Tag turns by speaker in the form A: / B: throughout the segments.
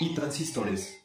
A: y transistores.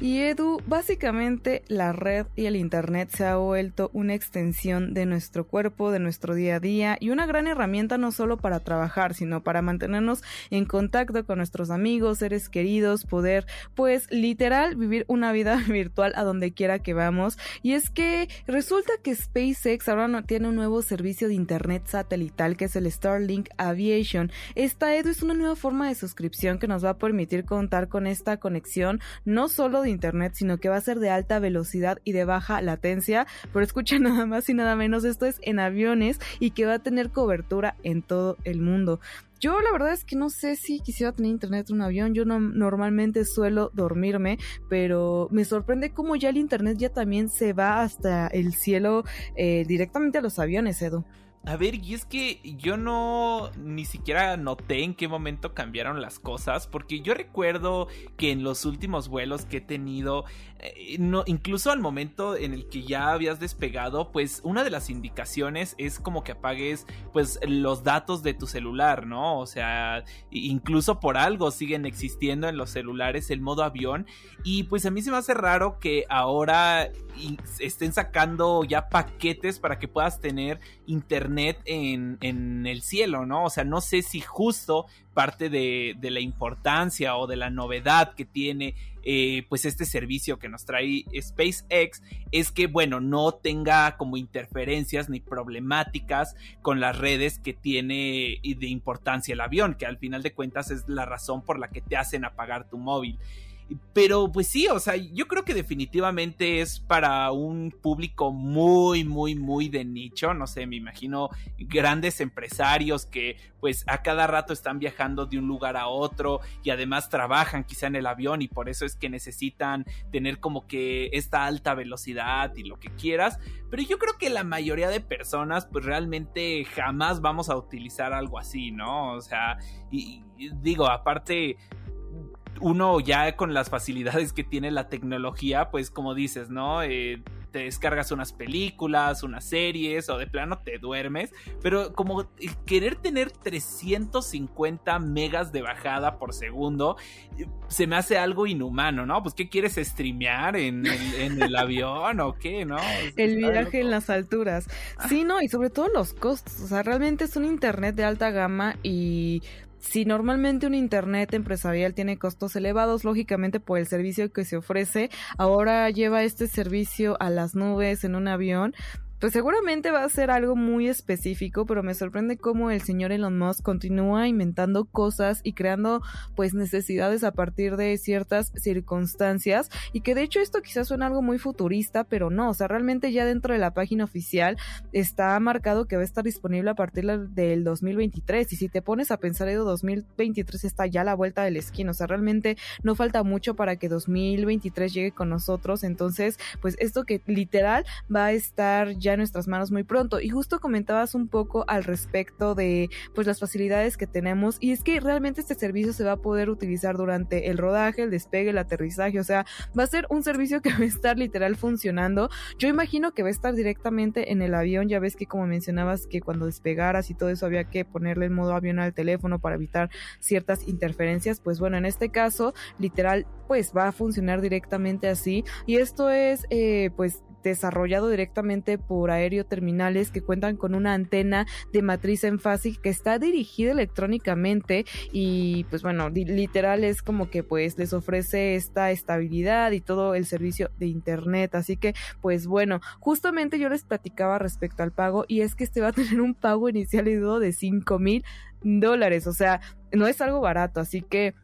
B: Y Edu, básicamente la red y el Internet se ha vuelto una extensión de nuestro cuerpo, de nuestro día a día y una gran herramienta no solo para trabajar, sino para mantenernos en contacto con nuestros amigos, seres queridos, poder pues literal vivir una vida virtual a donde quiera que vamos. Y es que resulta que SpaceX ahora no tiene un nuevo servicio de Internet satelital que es el Starlink Aviation. Esta Edu es una nueva forma de suscripción que nos va a permitir contar con esta conexión no solo de internet, sino que va a ser de alta velocidad y de baja latencia. Pero escucha nada más y nada menos, esto es en aviones y que va a tener cobertura en todo el mundo. Yo la verdad es que no sé si quisiera tener internet en un avión. Yo no, normalmente suelo dormirme, pero me sorprende cómo ya el internet ya también se va hasta el cielo eh, directamente a los aviones, Edu.
C: A ver, y es que yo no ni siquiera noté en qué momento cambiaron las cosas, porque yo recuerdo que en los últimos vuelos que he tenido, eh, incluso al momento en el que ya habías despegado, pues una de las indicaciones es como que apagues pues los datos de tu celular, ¿no? O sea, incluso por algo siguen existiendo en los celulares el modo avión y pues a mí se me hace raro que ahora estén sacando ya paquetes para que puedas tener internet en, el cielo, ¿no? O sea, no sé si justo parte de, de la importancia o de la novedad que tiene eh, pues este servicio que nos trae SpaceX es que bueno no tenga como interferencias ni problemáticas con las redes que tiene de importancia el avión que al final de cuentas es la razón por la que te hacen apagar tu móvil pero pues sí, o sea, yo creo que definitivamente es para un público muy, muy, muy de nicho. No sé, me imagino grandes empresarios que pues a cada rato están viajando de un lugar a otro y además trabajan quizá en el avión y por eso es que necesitan tener como que esta alta velocidad y lo que quieras. Pero yo creo que la mayoría de personas pues realmente jamás vamos a utilizar algo así, ¿no? O sea, y, digo, aparte uno ya con las facilidades que tiene la tecnología, pues como dices, ¿no? Eh, te descargas unas películas, unas series o de plano te duermes, pero como querer tener 350 megas de bajada por segundo se me hace algo inhumano, ¿no? Pues ¿qué quieres streamear en el, en el avión o qué, no?
B: El viaje en las alturas. Sí, no, y sobre todo los costos, o sea, realmente es un internet de alta gama y si normalmente un Internet empresarial tiene costos elevados, lógicamente por el servicio que se ofrece, ahora lleva este servicio a las nubes en un avión, pues seguramente va a ser algo muy específico, pero me sorprende cómo el señor Elon Musk continúa inventando cosas y creando pues necesidades a partir de ciertas circunstancias. Y que de hecho esto quizás suena algo muy futurista, pero no, o sea, realmente ya dentro de la página oficial está marcado que va a estar disponible a partir del 2023 y si te pones a pensar en 2023 está ya a la vuelta del esquina, o sea, realmente no falta mucho para que 2023 llegue con nosotros, entonces pues esto que literal va a estar ya en nuestras manos muy pronto. Y justo comentabas un poco al respecto de pues las facilidades que tenemos y es que realmente este servicio se va a poder utilizar durante el rodaje, el despegue, el aterrizaje, o sea, va a ser un servicio que va a estar literal funcionando. Yo imagino que va a estar directamente en el avión, ya ves que como mencionabas que cuando despegaras y todo eso había que ponerle el modo avión al teléfono para evitar ciertas interferencias, pues bueno, en este caso literal pues va a funcionar directamente así y esto es eh, pues desarrollado directamente por aéreo terminales que cuentan con una antena de matriz en fase que está dirigida electrónicamente y pues bueno, literal es como que pues les ofrece esta estabilidad y todo el servicio de internet. Así que pues bueno, justamente yo les platicaba respecto al pago y es que este va a tener un pago inicial de 5 mil dólares. O sea, no es algo barato, así que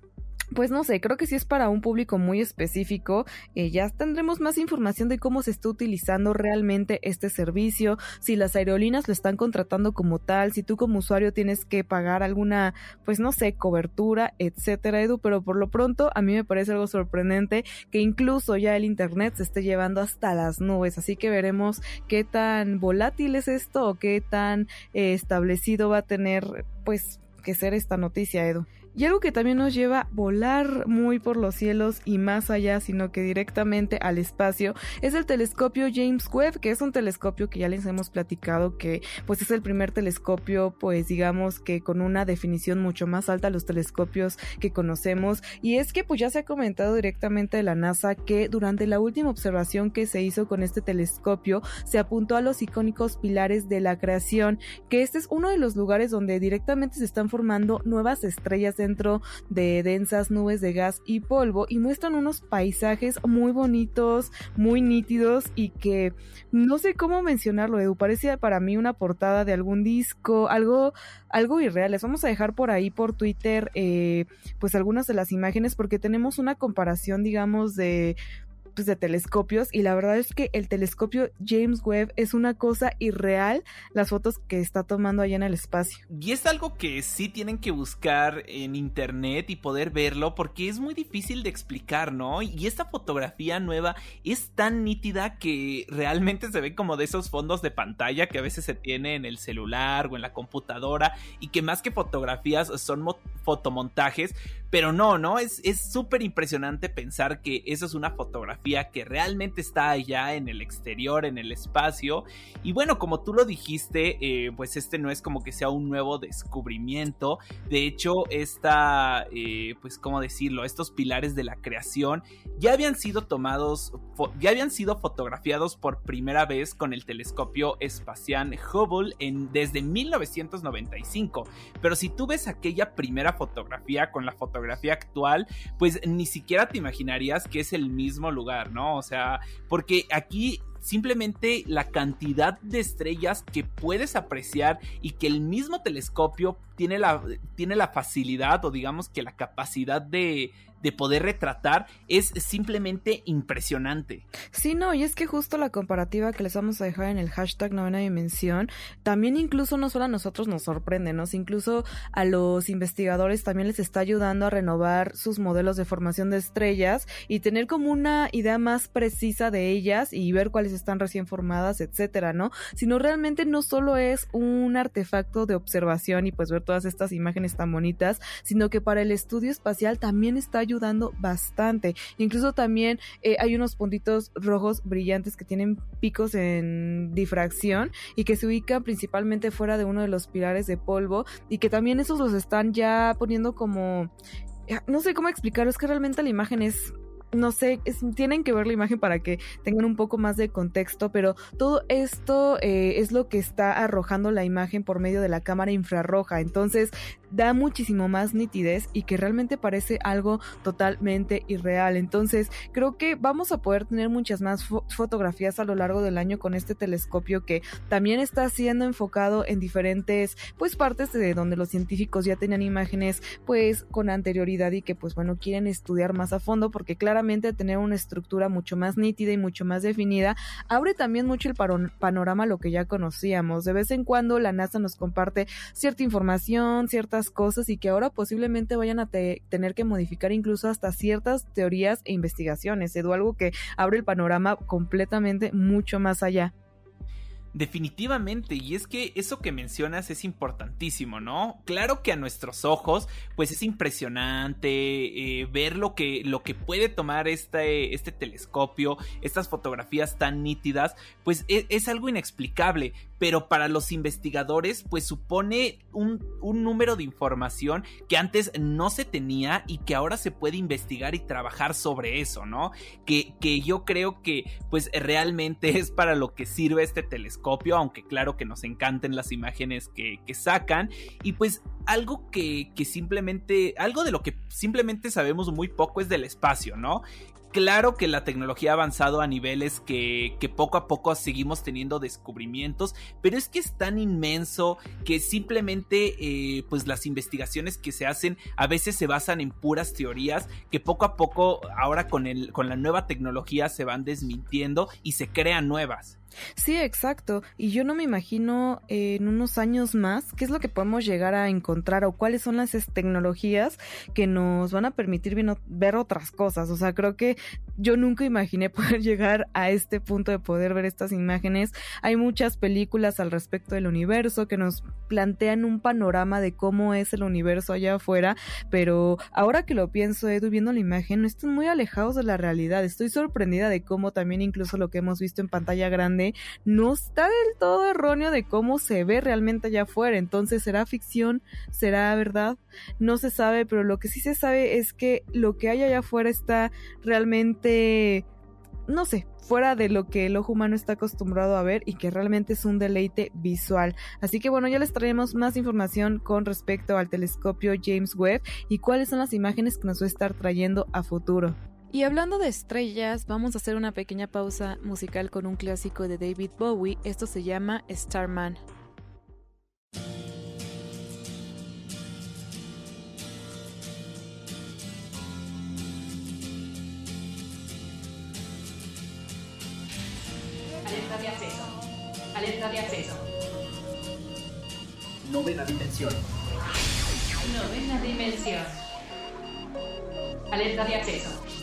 B: pues no sé, creo que sí es para un público muy específico. Eh, ya tendremos más información de cómo se está utilizando realmente este servicio, si las aerolíneas lo están contratando como tal, si tú como usuario tienes que pagar alguna, pues no sé, cobertura, etcétera, Edu. Pero por lo pronto a mí me parece algo sorprendente que incluso ya el internet se esté llevando hasta las nubes. Así que veremos qué tan volátil es esto o qué tan eh, establecido va a tener, pues, que ser esta noticia, Edu. Y algo que también nos lleva a volar muy por los cielos y más allá, sino que directamente al espacio, es el telescopio James Webb, que es un telescopio que ya les hemos platicado que pues es el primer telescopio, pues digamos que con una definición mucho más alta a los telescopios que conocemos. Y es que pues ya se ha comentado directamente de la NASA que durante la última observación que se hizo con este telescopio se apuntó a los icónicos pilares de la creación, que este es uno de los lugares donde directamente se están formando nuevas estrellas dentro de densas nubes de gas y polvo y muestran unos paisajes muy bonitos, muy nítidos y que no sé cómo mencionarlo, Edu, parecía para mí una portada de algún disco, algo, algo irreal. Les vamos a dejar por ahí por Twitter eh, pues algunas de las imágenes porque tenemos una comparación, digamos, de pues, de telescopios y la verdad es que el telescopio James Webb es una cosa irreal las fotos que está tomando allá en el espacio.
C: Y es algo que sí tienen que buscar en internet y poder verlo porque es muy difícil de explicar, ¿no? Y esta fotografía nueva es tan nítida que realmente se ve como de esos fondos de pantalla que a veces se tiene en el celular o en la computadora y que más que fotografías son fotomontajes, pero no, ¿no? Es súper impresionante pensar que eso es una fotografía que realmente está allá en el exterior, en el espacio. Y bueno, como tú lo dijiste, eh, pues este no es como que sea un nuevo descubrimiento. De hecho, esta, eh, pues, ¿cómo decirlo? Estos pilares de la creación ya habían sido tomados, ya habían sido fotografiados por primera vez con el telescopio espacial Hubble en, desde 1995. Pero si tú ves aquella primera fotografía con la fotografía actual, pues ni siquiera te imaginarías que es el mismo lugar, ¿no? O sea, porque aquí simplemente la cantidad de estrellas que puedes apreciar y que el mismo telescopio tiene la, tiene la facilidad o digamos que la capacidad de, de poder retratar es simplemente impresionante.
B: Sí, no, y es que justo la comparativa que les vamos a dejar en el hashtag novena dimensión, también incluso no solo a nosotros nos sorprende, ¿no? incluso a los investigadores también les está ayudando a renovar sus modelos de formación de estrellas y tener como una idea más precisa de ellas y ver cuáles están recién formadas, etcétera, ¿no? Sino realmente no solo es un artefacto de observación y pues ver todas estas imágenes tan bonitas, sino que para el estudio espacial también está ayudando bastante. Incluso también eh, hay unos puntitos rojos brillantes que tienen picos en difracción y que se ubican principalmente fuera de uno de los pilares de polvo y que también esos los están ya poniendo como eh, no sé cómo explicarlo, es que realmente la imagen es no sé, tienen que ver la imagen para que tengan un poco más de contexto, pero todo esto eh, es lo que está arrojando la imagen por medio de la cámara infrarroja. Entonces da muchísimo más nitidez y que realmente parece algo totalmente irreal. Entonces creo que vamos a poder tener muchas más fotografías a lo largo del año con este telescopio que también está siendo enfocado en diferentes pues partes de donde los científicos ya tenían imágenes pues con anterioridad y que pues bueno quieren estudiar más a fondo porque claramente tener una estructura mucho más nítida y mucho más definida abre también mucho el panorama a lo que ya conocíamos. De vez en cuando la NASA nos comparte cierta información, ciertas cosas y que ahora posiblemente vayan a tener que modificar incluso hasta ciertas teorías e investigaciones, Edu, algo que abre el panorama completamente mucho más allá.
C: Definitivamente, y es que eso que mencionas es importantísimo, ¿no? Claro que a nuestros ojos, pues es impresionante eh, ver lo que, lo que puede tomar este, este telescopio, estas fotografías tan nítidas, pues es, es algo inexplicable, pero para los investigadores pues supone un, un número de información que antes no se tenía y que ahora se puede investigar y trabajar sobre eso, ¿no? Que, que yo creo que pues realmente es para lo que sirve este telescopio, aunque claro que nos encanten las imágenes que, que sacan y pues algo que, que simplemente, algo de lo que simplemente sabemos muy poco es del espacio, ¿no? Claro que la tecnología ha avanzado a niveles que, que, poco a poco seguimos teniendo descubrimientos, pero es que es tan inmenso que simplemente eh, pues las investigaciones que se hacen a veces se basan en puras teorías que poco a poco ahora con, el, con la nueva tecnología se van desmintiendo y se crean nuevas.
B: Sí, exacto. Y yo no me imagino eh, en unos años más qué es lo que podemos llegar a encontrar o cuáles son las tecnologías que nos van a permitir ver otras cosas. O sea, creo que yo nunca imaginé poder llegar a este punto de poder ver estas imágenes. Hay muchas películas al respecto del universo que nos plantean un panorama de cómo es el universo allá afuera, pero ahora que lo pienso, Edu, viendo la imagen, no están muy alejados de la realidad. Estoy sorprendida de cómo también incluso lo que hemos visto en pantalla grande no está del todo erróneo de cómo se ve realmente allá afuera. Entonces, ¿será ficción? ¿Será verdad? No se sabe, pero lo que sí se sabe es que lo que hay allá afuera está realmente no sé, fuera de lo que el ojo humano está acostumbrado a ver y que realmente es un deleite visual. Así que bueno, ya les traemos más información con respecto al telescopio James Webb y cuáles son las imágenes que nos va a estar trayendo a futuro. Y hablando de estrellas, vamos a hacer una pequeña pausa musical con un clásico de David Bowie. Esto se llama Starman.
D: Alerta de acceso. Alerta de acceso.
A: Novena dimensión.
D: Novena dimensión. Alerta de acceso.